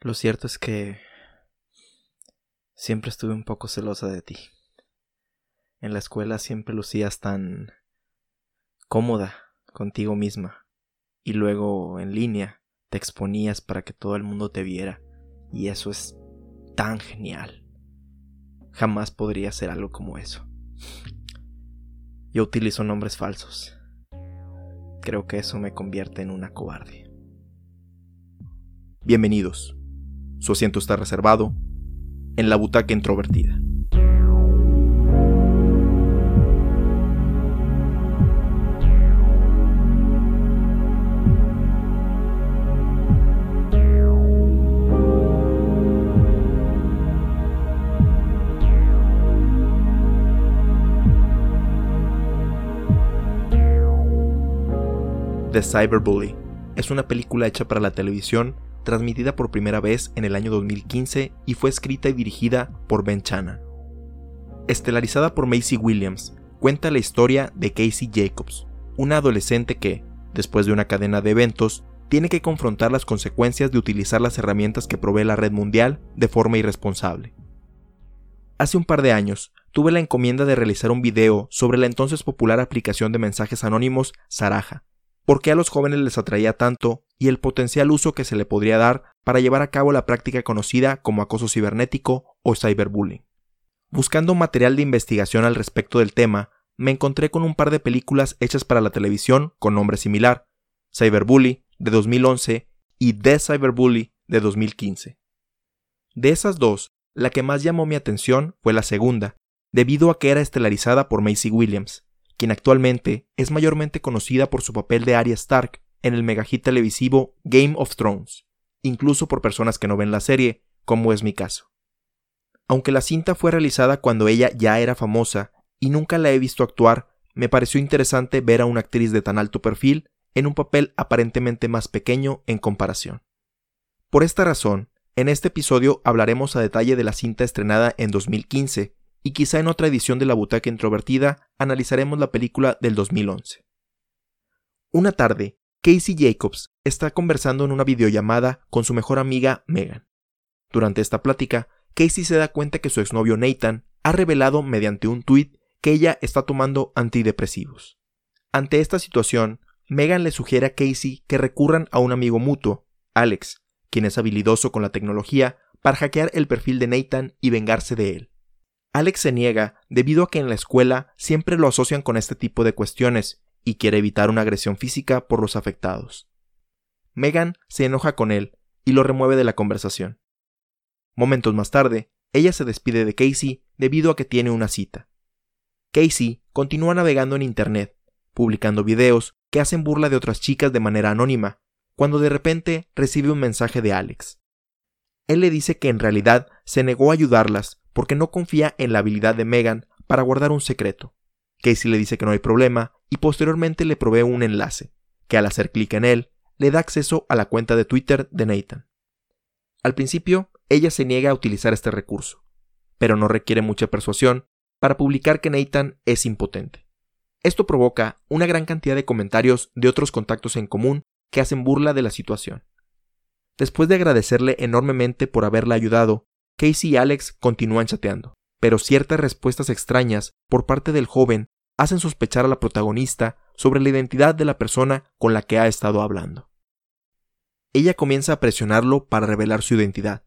Lo cierto es que siempre estuve un poco celosa de ti. En la escuela siempre lucías tan cómoda contigo misma y luego en línea te exponías para que todo el mundo te viera y eso es tan genial. Jamás podría ser algo como eso. Yo utilizo nombres falsos. Creo que eso me convierte en una cobarde. Bienvenidos. Su asiento está reservado en la butaca introvertida. The Cyberbully es una película hecha para la televisión transmitida por primera vez en el año 2015 y fue escrita y dirigida por Ben Chana. Estelarizada por Macy Williams, cuenta la historia de Casey Jacobs, una adolescente que, después de una cadena de eventos, tiene que confrontar las consecuencias de utilizar las herramientas que provee la red mundial de forma irresponsable. Hace un par de años, tuve la encomienda de realizar un video sobre la entonces popular aplicación de mensajes anónimos Saraja, por qué a los jóvenes les atraía tanto y el potencial uso que se le podría dar para llevar a cabo la práctica conocida como acoso cibernético o cyberbullying. Buscando material de investigación al respecto del tema, me encontré con un par de películas hechas para la televisión con nombre similar, Cyberbully de 2011 y The Cyberbully de 2015. De esas dos, la que más llamó mi atención fue la segunda, debido a que era estelarizada por Macy Williams, quien actualmente es mayormente conocida por su papel de Arya Stark en el megahit televisivo Game of Thrones, incluso por personas que no ven la serie, como es mi caso. Aunque la cinta fue realizada cuando ella ya era famosa y nunca la he visto actuar, me pareció interesante ver a una actriz de tan alto perfil en un papel aparentemente más pequeño en comparación. Por esta razón, en este episodio hablaremos a detalle de la cinta estrenada en 2015 y quizá en otra edición de La Butaca Introvertida analizaremos la película del 2011. Una tarde, Casey Jacobs está conversando en una videollamada con su mejor amiga Megan. Durante esta plática, Casey se da cuenta que su exnovio Nathan ha revelado mediante un tuit que ella está tomando antidepresivos. Ante esta situación, Megan le sugiere a Casey que recurran a un amigo mutuo, Alex, quien es habilidoso con la tecnología, para hackear el perfil de Nathan y vengarse de él. Alex se niega debido a que en la escuela siempre lo asocian con este tipo de cuestiones y quiere evitar una agresión física por los afectados. Megan se enoja con él y lo remueve de la conversación. Momentos más tarde, ella se despide de Casey debido a que tiene una cita. Casey continúa navegando en Internet, publicando videos que hacen burla de otras chicas de manera anónima, cuando de repente recibe un mensaje de Alex. Él le dice que en realidad se negó a ayudarlas porque no confía en la habilidad de Megan para guardar un secreto. Casey le dice que no hay problema y posteriormente le provee un enlace, que al hacer clic en él, le da acceso a la cuenta de Twitter de Nathan. Al principio, ella se niega a utilizar este recurso, pero no requiere mucha persuasión para publicar que Nathan es impotente. Esto provoca una gran cantidad de comentarios de otros contactos en común que hacen burla de la situación. Después de agradecerle enormemente por haberla ayudado Casey y Alex continúan chateando, pero ciertas respuestas extrañas por parte del joven hacen sospechar a la protagonista sobre la identidad de la persona con la que ha estado hablando. Ella comienza a presionarlo para revelar su identidad.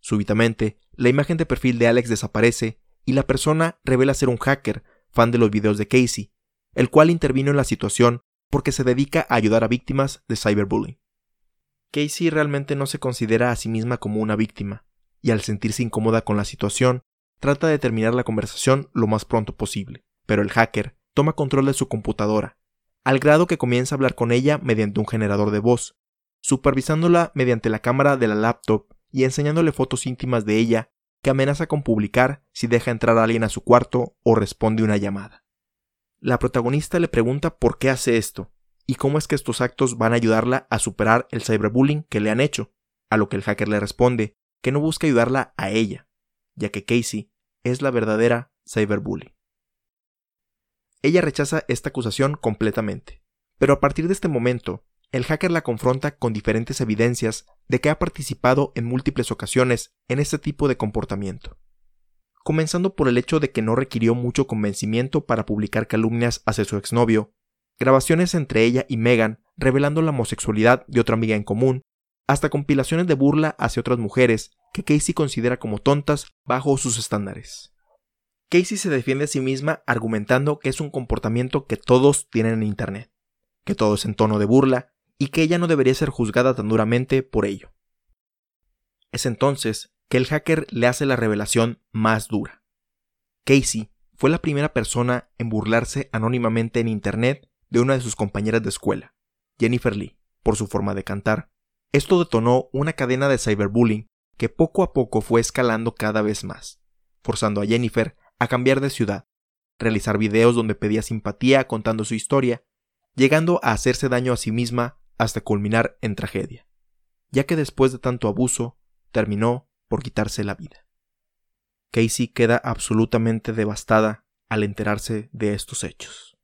Súbitamente, la imagen de perfil de Alex desaparece y la persona revela ser un hacker, fan de los videos de Casey, el cual intervino en la situación porque se dedica a ayudar a víctimas de cyberbullying. Casey realmente no se considera a sí misma como una víctima, y al sentirse incómoda con la situación, trata de terminar la conversación lo más pronto posible. Pero el hacker toma control de su computadora, al grado que comienza a hablar con ella mediante un generador de voz, supervisándola mediante la cámara de la laptop y enseñándole fotos íntimas de ella que amenaza con publicar si deja entrar a alguien a su cuarto o responde una llamada. La protagonista le pregunta por qué hace esto y cómo es que estos actos van a ayudarla a superar el cyberbullying que le han hecho, a lo que el hacker le responde que no busca ayudarla a ella, ya que Casey es la verdadera cyberbully. Ella rechaza esta acusación completamente, pero a partir de este momento, el hacker la confronta con diferentes evidencias de que ha participado en múltiples ocasiones en este tipo de comportamiento. Comenzando por el hecho de que no requirió mucho convencimiento para publicar calumnias hacia su exnovio, grabaciones entre ella y Megan revelando la homosexualidad de otra amiga en común, hasta compilaciones de burla hacia otras mujeres que Casey considera como tontas bajo sus estándares. Casey se defiende a sí misma argumentando que es un comportamiento que todos tienen en Internet, que todo es en tono de burla y que ella no debería ser juzgada tan duramente por ello. Es entonces que el hacker le hace la revelación más dura. Casey fue la primera persona en burlarse anónimamente en Internet de una de sus compañeras de escuela, Jennifer Lee, por su forma de cantar. Esto detonó una cadena de cyberbullying que poco a poco fue escalando cada vez más, forzando a Jennifer a cambiar de ciudad, realizar videos donde pedía simpatía contando su historia, llegando a hacerse daño a sí misma hasta culminar en tragedia, ya que después de tanto abuso terminó por quitarse la vida. Casey queda absolutamente devastada al enterarse de estos hechos.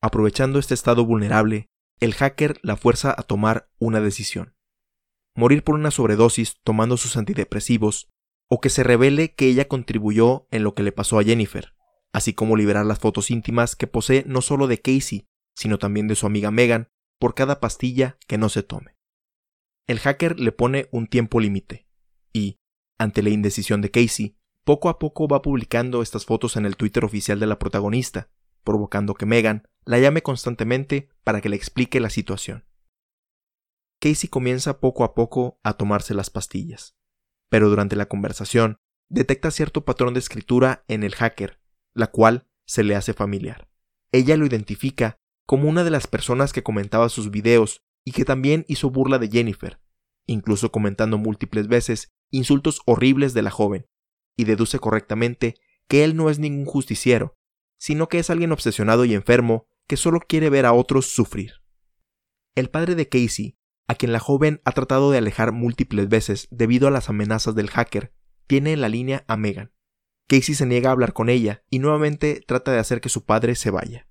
Aprovechando este estado vulnerable, el hacker la fuerza a tomar una decisión. Morir por una sobredosis tomando sus antidepresivos, o que se revele que ella contribuyó en lo que le pasó a Jennifer, así como liberar las fotos íntimas que posee no solo de Casey, sino también de su amiga Megan, por cada pastilla que no se tome. El hacker le pone un tiempo límite y, ante la indecisión de Casey, poco a poco va publicando estas fotos en el Twitter oficial de la protagonista, provocando que Megan la llame constantemente para que le explique la situación. Casey comienza poco a poco a tomarse las pastillas, pero durante la conversación detecta cierto patrón de escritura en el hacker, la cual se le hace familiar. Ella lo identifica como una de las personas que comentaba sus videos y que también hizo burla de Jennifer, incluso comentando múltiples veces insultos horribles de la joven, y deduce correctamente que él no es ningún justiciero, sino que es alguien obsesionado y enfermo que solo quiere ver a otros sufrir. El padre de Casey, a quien la joven ha tratado de alejar múltiples veces debido a las amenazas del hacker, tiene en la línea a Megan. Casey se niega a hablar con ella y nuevamente trata de hacer que su padre se vaya.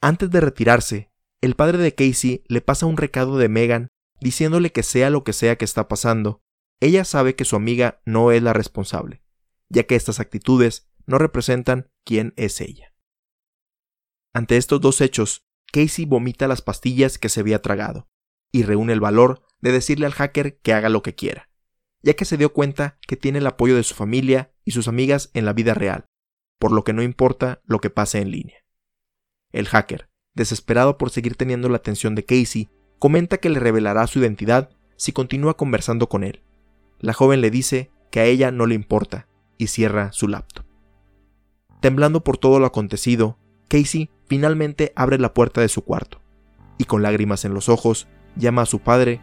Antes de retirarse, el padre de Casey le pasa un recado de Megan diciéndole que sea lo que sea que está pasando, ella sabe que su amiga no es la responsable, ya que estas actitudes no representan quién es ella. Ante estos dos hechos, Casey vomita las pastillas que se había tragado, y reúne el valor de decirle al hacker que haga lo que quiera, ya que se dio cuenta que tiene el apoyo de su familia y sus amigas en la vida real, por lo que no importa lo que pase en línea. El hacker, desesperado por seguir teniendo la atención de Casey, comenta que le revelará su identidad si continúa conversando con él. La joven le dice que a ella no le importa y cierra su laptop. Temblando por todo lo acontecido, Casey finalmente abre la puerta de su cuarto y con lágrimas en los ojos llama a su padre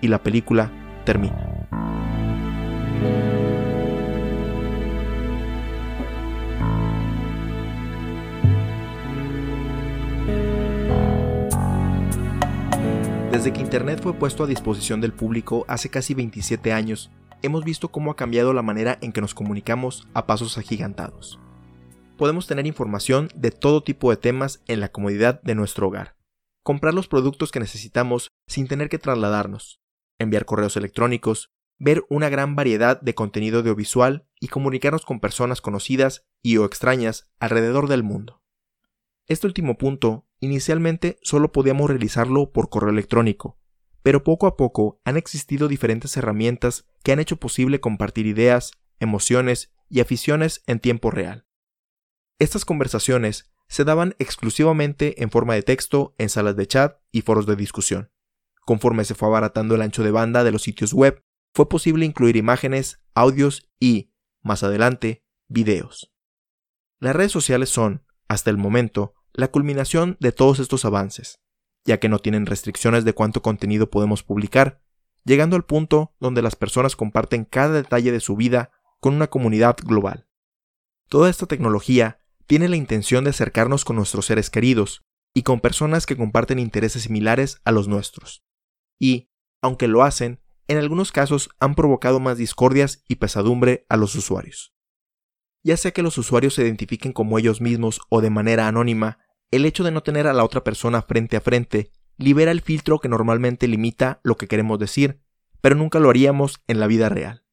y la película termina. Desde que Internet fue puesto a disposición del público hace casi 27 años, hemos visto cómo ha cambiado la manera en que nos comunicamos a pasos agigantados. Podemos tener información de todo tipo de temas en la comodidad de nuestro hogar, comprar los productos que necesitamos sin tener que trasladarnos, enviar correos electrónicos, ver una gran variedad de contenido audiovisual y comunicarnos con personas conocidas y o extrañas alrededor del mundo. Este último punto Inicialmente solo podíamos realizarlo por correo electrónico, pero poco a poco han existido diferentes herramientas que han hecho posible compartir ideas, emociones y aficiones en tiempo real. Estas conversaciones se daban exclusivamente en forma de texto en salas de chat y foros de discusión. Conforme se fue abaratando el ancho de banda de los sitios web, fue posible incluir imágenes, audios y, más adelante, videos. Las redes sociales son, hasta el momento, la culminación de todos estos avances, ya que no tienen restricciones de cuánto contenido podemos publicar, llegando al punto donde las personas comparten cada detalle de su vida con una comunidad global. Toda esta tecnología tiene la intención de acercarnos con nuestros seres queridos y con personas que comparten intereses similares a los nuestros. Y, aunque lo hacen, en algunos casos han provocado más discordias y pesadumbre a los usuarios ya sea que los usuarios se identifiquen como ellos mismos o de manera anónima, el hecho de no tener a la otra persona frente a frente libera el filtro que normalmente limita lo que queremos decir, pero nunca lo haríamos en la vida real.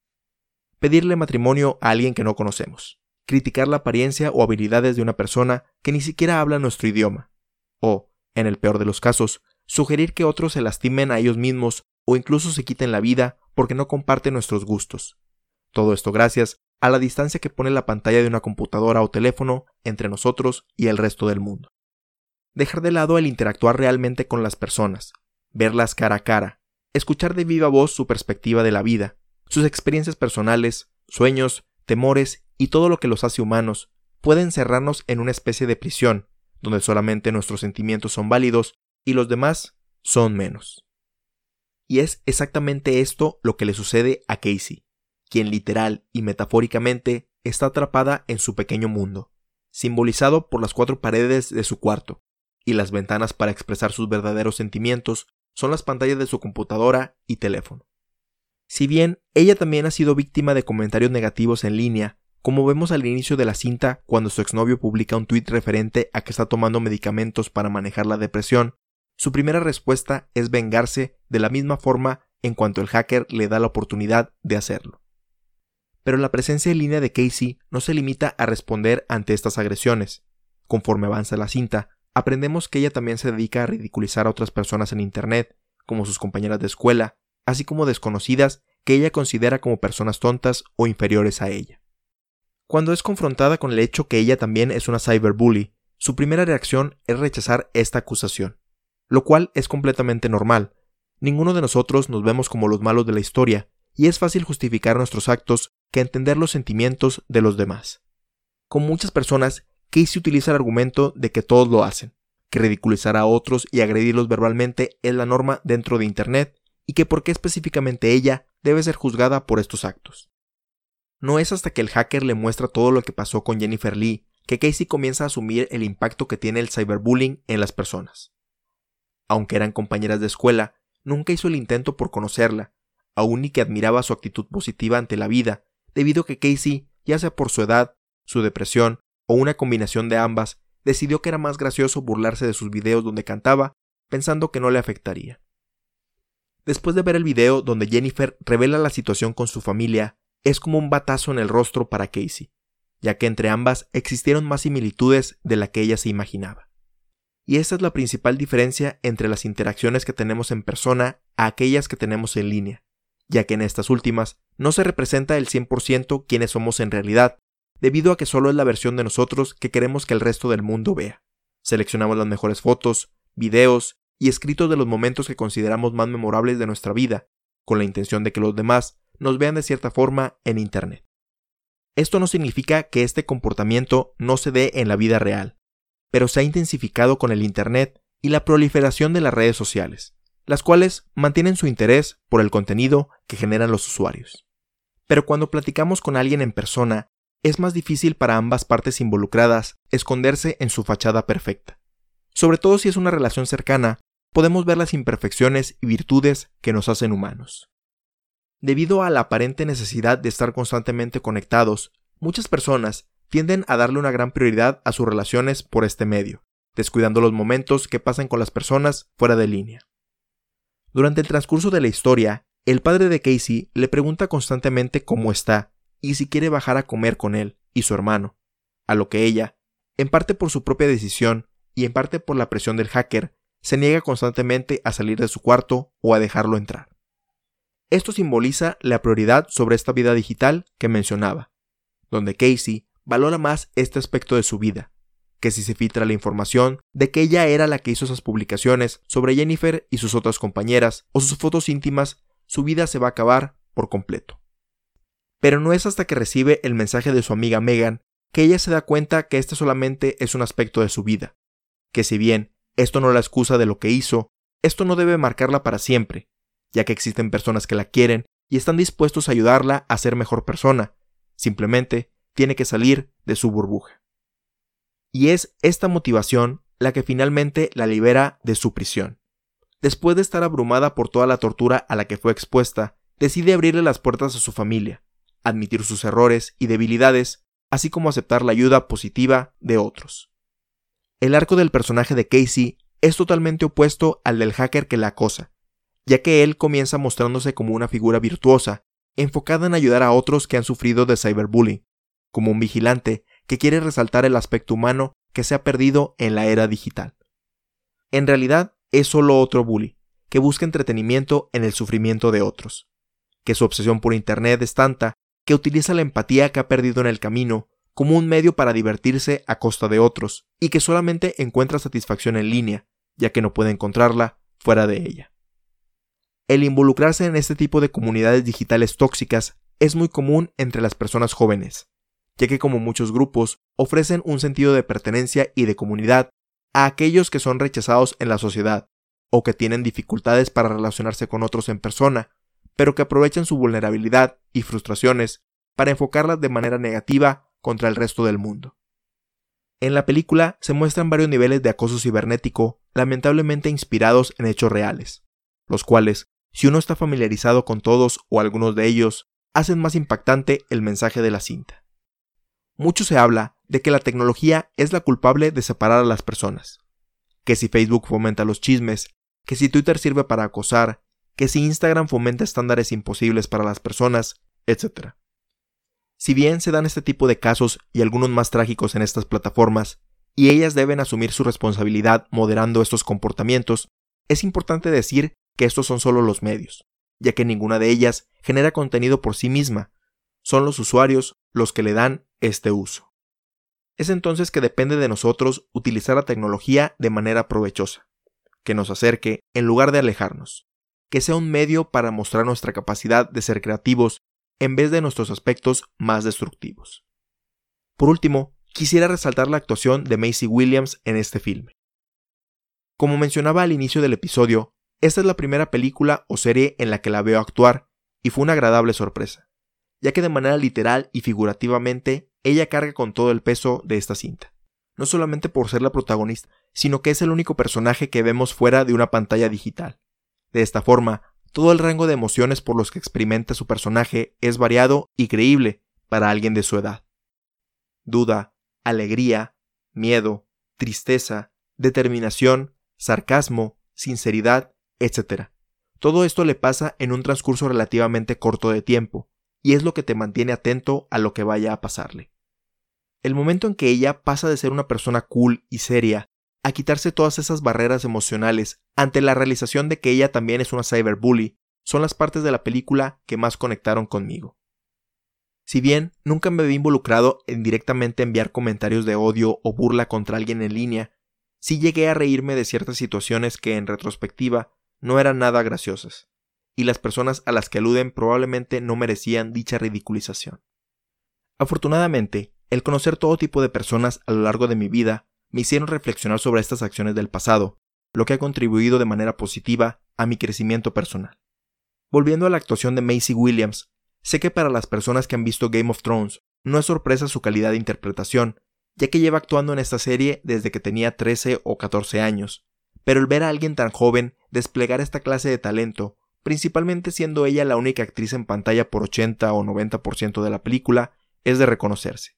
Pedirle matrimonio a alguien que no conocemos, criticar la apariencia o habilidades de una persona que ni siquiera habla nuestro idioma, o, en el peor de los casos, sugerir que otros se lastimen a ellos mismos o incluso se quiten la vida porque no comparten nuestros gustos. Todo esto gracias a la distancia que pone la pantalla de una computadora o teléfono entre nosotros y el resto del mundo. Dejar de lado el interactuar realmente con las personas, verlas cara a cara, escuchar de viva voz su perspectiva de la vida, sus experiencias personales, sueños, temores y todo lo que los hace humanos, puede encerrarnos en una especie de prisión, donde solamente nuestros sentimientos son válidos y los demás son menos. Y es exactamente esto lo que le sucede a Casey, quien literal y metafóricamente está atrapada en su pequeño mundo, simbolizado por las cuatro paredes de su cuarto, y las ventanas para expresar sus verdaderos sentimientos son las pantallas de su computadora y teléfono. Si bien ella también ha sido víctima de comentarios negativos en línea, como vemos al inicio de la cinta cuando su exnovio publica un tuit referente a que está tomando medicamentos para manejar la depresión, su primera respuesta es vengarse de la misma forma en cuanto el hacker le da la oportunidad de hacerlo. Pero la presencia en línea de Casey no se limita a responder ante estas agresiones. Conforme avanza la cinta, aprendemos que ella también se dedica a ridiculizar a otras personas en Internet, como sus compañeras de escuela, así como desconocidas que ella considera como personas tontas o inferiores a ella. Cuando es confrontada con el hecho que ella también es una cyberbully, su primera reacción es rechazar esta acusación lo cual es completamente normal. Ninguno de nosotros nos vemos como los malos de la historia, y es fácil justificar nuestros actos que entender los sentimientos de los demás. Con muchas personas, Casey utiliza el argumento de que todos lo hacen, que ridiculizar a otros y agredirlos verbalmente es la norma dentro de Internet y que por qué específicamente ella debe ser juzgada por estos actos. No es hasta que el hacker le muestra todo lo que pasó con Jennifer Lee que Casey comienza a asumir el impacto que tiene el cyberbullying en las personas. Aunque eran compañeras de escuela, nunca hizo el intento por conocerla, aun y que admiraba su actitud positiva ante la vida, debido a que Casey, ya sea por su edad, su depresión o una combinación de ambas, decidió que era más gracioso burlarse de sus videos donde cantaba, pensando que no le afectaría. Después de ver el video donde Jennifer revela la situación con su familia, es como un batazo en el rostro para Casey, ya que entre ambas existieron más similitudes de la que ella se imaginaba. Y esta es la principal diferencia entre las interacciones que tenemos en persona a aquellas que tenemos en línea, ya que en estas últimas no se representa el 100% quienes somos en realidad, debido a que solo es la versión de nosotros que queremos que el resto del mundo vea. Seleccionamos las mejores fotos, videos y escritos de los momentos que consideramos más memorables de nuestra vida, con la intención de que los demás nos vean de cierta forma en Internet. Esto no significa que este comportamiento no se dé en la vida real, pero se ha intensificado con el Internet y la proliferación de las redes sociales, las cuales mantienen su interés por el contenido que generan los usuarios. Pero cuando platicamos con alguien en persona, es más difícil para ambas partes involucradas esconderse en su fachada perfecta. Sobre todo si es una relación cercana, podemos ver las imperfecciones y virtudes que nos hacen humanos. Debido a la aparente necesidad de estar constantemente conectados, muchas personas tienden a darle una gran prioridad a sus relaciones por este medio, descuidando los momentos que pasan con las personas fuera de línea. Durante el transcurso de la historia, el padre de Casey le pregunta constantemente cómo está y si quiere bajar a comer con él y su hermano, a lo que ella, en parte por su propia decisión y en parte por la presión del hacker, se niega constantemente a salir de su cuarto o a dejarlo entrar. Esto simboliza la prioridad sobre esta vida digital que mencionaba, donde Casey valora más este aspecto de su vida, que si se filtra la información de que ella era la que hizo esas publicaciones sobre Jennifer y sus otras compañeras o sus fotos íntimas, su vida se va a acabar por completo. Pero no es hasta que recibe el mensaje de su amiga Megan que ella se da cuenta que este solamente es un aspecto de su vida, que si bien esto no la excusa de lo que hizo, esto no debe marcarla para siempre, ya que existen personas que la quieren y están dispuestos a ayudarla a ser mejor persona, simplemente tiene que salir de su burbuja. Y es esta motivación la que finalmente la libera de su prisión. Después de estar abrumada por toda la tortura a la que fue expuesta, decide abrirle las puertas a su familia, admitir sus errores y debilidades, así como aceptar la ayuda positiva de otros. El arco del personaje de Casey es totalmente opuesto al del hacker que la acosa, ya que él comienza mostrándose como una figura virtuosa, enfocada en ayudar a otros que han sufrido de cyberbullying, como un vigilante que quiere resaltar el aspecto humano que se ha perdido en la era digital. En realidad, es solo otro bully, que busca entretenimiento en el sufrimiento de otros, que su obsesión por Internet es tanta que utiliza la empatía que ha perdido en el camino como un medio para divertirse a costa de otros, y que solamente encuentra satisfacción en línea, ya que no puede encontrarla fuera de ella. El involucrarse en este tipo de comunidades digitales tóxicas es muy común entre las personas jóvenes, ya que como muchos grupos ofrecen un sentido de pertenencia y de comunidad a aquellos que son rechazados en la sociedad, o que tienen dificultades para relacionarse con otros en persona, pero que aprovechan su vulnerabilidad y frustraciones para enfocarlas de manera negativa contra el resto del mundo. En la película se muestran varios niveles de acoso cibernético lamentablemente inspirados en hechos reales, los cuales, si uno está familiarizado con todos o algunos de ellos, hacen más impactante el mensaje de la cinta. Mucho se habla de que la tecnología es la culpable de separar a las personas, que si Facebook fomenta los chismes, que si Twitter sirve para acosar, que si Instagram fomenta estándares imposibles para las personas, etc. Si bien se dan este tipo de casos y algunos más trágicos en estas plataformas, y ellas deben asumir su responsabilidad moderando estos comportamientos, es importante decir que estos son solo los medios, ya que ninguna de ellas genera contenido por sí misma, son los usuarios los que le dan este uso. Es entonces que depende de nosotros utilizar la tecnología de manera provechosa, que nos acerque en lugar de alejarnos, que sea un medio para mostrar nuestra capacidad de ser creativos en vez de nuestros aspectos más destructivos. Por último, quisiera resaltar la actuación de Macy Williams en este filme. Como mencionaba al inicio del episodio, esta es la primera película o serie en la que la veo actuar, y fue una agradable sorpresa, ya que de manera literal y figurativamente ella carga con todo el peso de esta cinta, no solamente por ser la protagonista, sino que es el único personaje que vemos fuera de una pantalla digital. De esta forma, todo el rango de emociones por los que experimenta su personaje es variado y creíble para alguien de su edad. Duda, alegría, miedo, tristeza, determinación, sarcasmo, sinceridad, etc. Todo esto le pasa en un transcurso relativamente corto de tiempo, y es lo que te mantiene atento a lo que vaya a pasarle. El momento en que ella pasa de ser una persona cool y seria a quitarse todas esas barreras emocionales ante la realización de que ella también es una cyberbully son las partes de la película que más conectaron conmigo. Si bien nunca me vi involucrado en directamente enviar comentarios de odio o burla contra alguien en línea, sí llegué a reírme de ciertas situaciones que en retrospectiva no eran nada graciosas, y las personas a las que aluden probablemente no merecían dicha ridiculización. Afortunadamente, el conocer todo tipo de personas a lo largo de mi vida me hicieron reflexionar sobre estas acciones del pasado, lo que ha contribuido de manera positiva a mi crecimiento personal. Volviendo a la actuación de Macy Williams, sé que para las personas que han visto Game of Thrones no es sorpresa su calidad de interpretación, ya que lleva actuando en esta serie desde que tenía 13 o 14 años, pero el ver a alguien tan joven desplegar esta clase de talento, principalmente siendo ella la única actriz en pantalla por 80 o 90% de la película, es de reconocerse.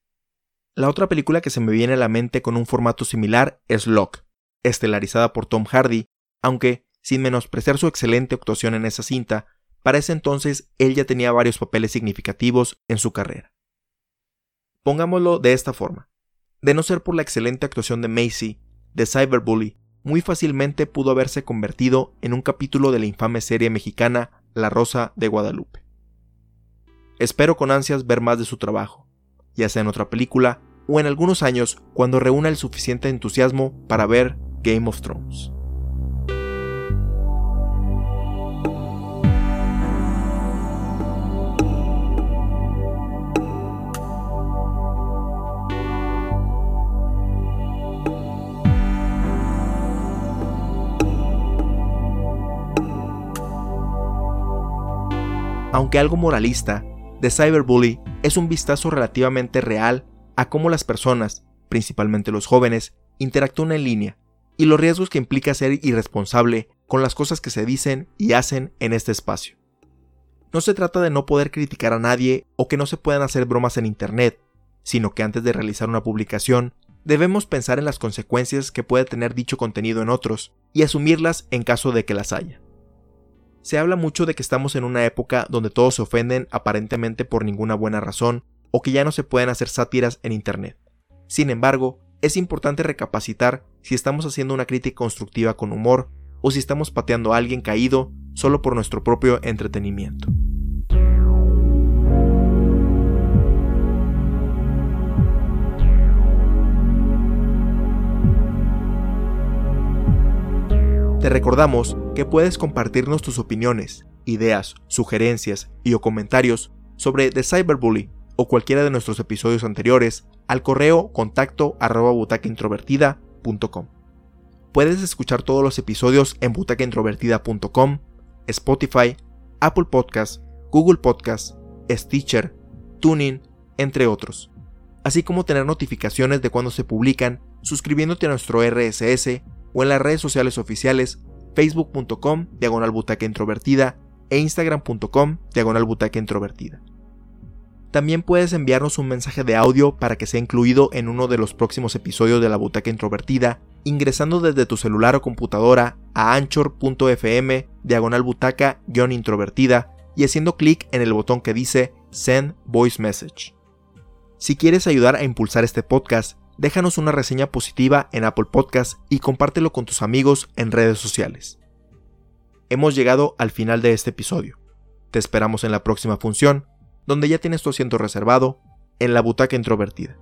La otra película que se me viene a la mente con un formato similar es Locke, estelarizada por Tom Hardy, aunque, sin menospreciar su excelente actuación en esa cinta, para ese entonces él ya tenía varios papeles significativos en su carrera. Pongámoslo de esta forma. De no ser por la excelente actuación de Macy, de Cyberbully, muy fácilmente pudo haberse convertido en un capítulo de la infame serie mexicana La Rosa de Guadalupe. Espero con ansias ver más de su trabajo, ya sea en otra película o en algunos años cuando reúna el suficiente entusiasmo para ver Game of Thrones. Aunque algo moralista, The Cyberbully es un vistazo relativamente real a cómo las personas, principalmente los jóvenes, interactúan en línea y los riesgos que implica ser irresponsable con las cosas que se dicen y hacen en este espacio. No se trata de no poder criticar a nadie o que no se puedan hacer bromas en Internet, sino que antes de realizar una publicación debemos pensar en las consecuencias que puede tener dicho contenido en otros y asumirlas en caso de que las haya. Se habla mucho de que estamos en una época donde todos se ofenden aparentemente por ninguna buena razón o que ya no se pueden hacer sátiras en Internet. Sin embargo, es importante recapacitar si estamos haciendo una crítica constructiva con humor o si estamos pateando a alguien caído solo por nuestro propio entretenimiento. Te recordamos que puedes compartirnos tus opiniones, ideas, sugerencias y o comentarios sobre The Cyberbully o cualquiera de nuestros episodios anteriores al correo contacto arroba. Puedes escuchar todos los episodios en butacaintrovertida.com, Spotify, Apple Podcasts, Google Podcasts, Stitcher, Tuning, entre otros, así como tener notificaciones de cuando se publican suscribiéndote a nuestro RSS o en las redes sociales oficiales facebook.com diagonal butaca introvertida e instagram.com diagonal butaca introvertida. También puedes enviarnos un mensaje de audio para que sea incluido en uno de los próximos episodios de la butaca introvertida ingresando desde tu celular o computadora a anchor.fm diagonal butaca-introvertida y haciendo clic en el botón que dice Send Voice Message. Si quieres ayudar a impulsar este podcast, déjanos una reseña positiva en Apple Podcast y compártelo con tus amigos en redes sociales. Hemos llegado al final de este episodio. Te esperamos en la próxima función, donde ya tienes tu asiento reservado en la butaca introvertida.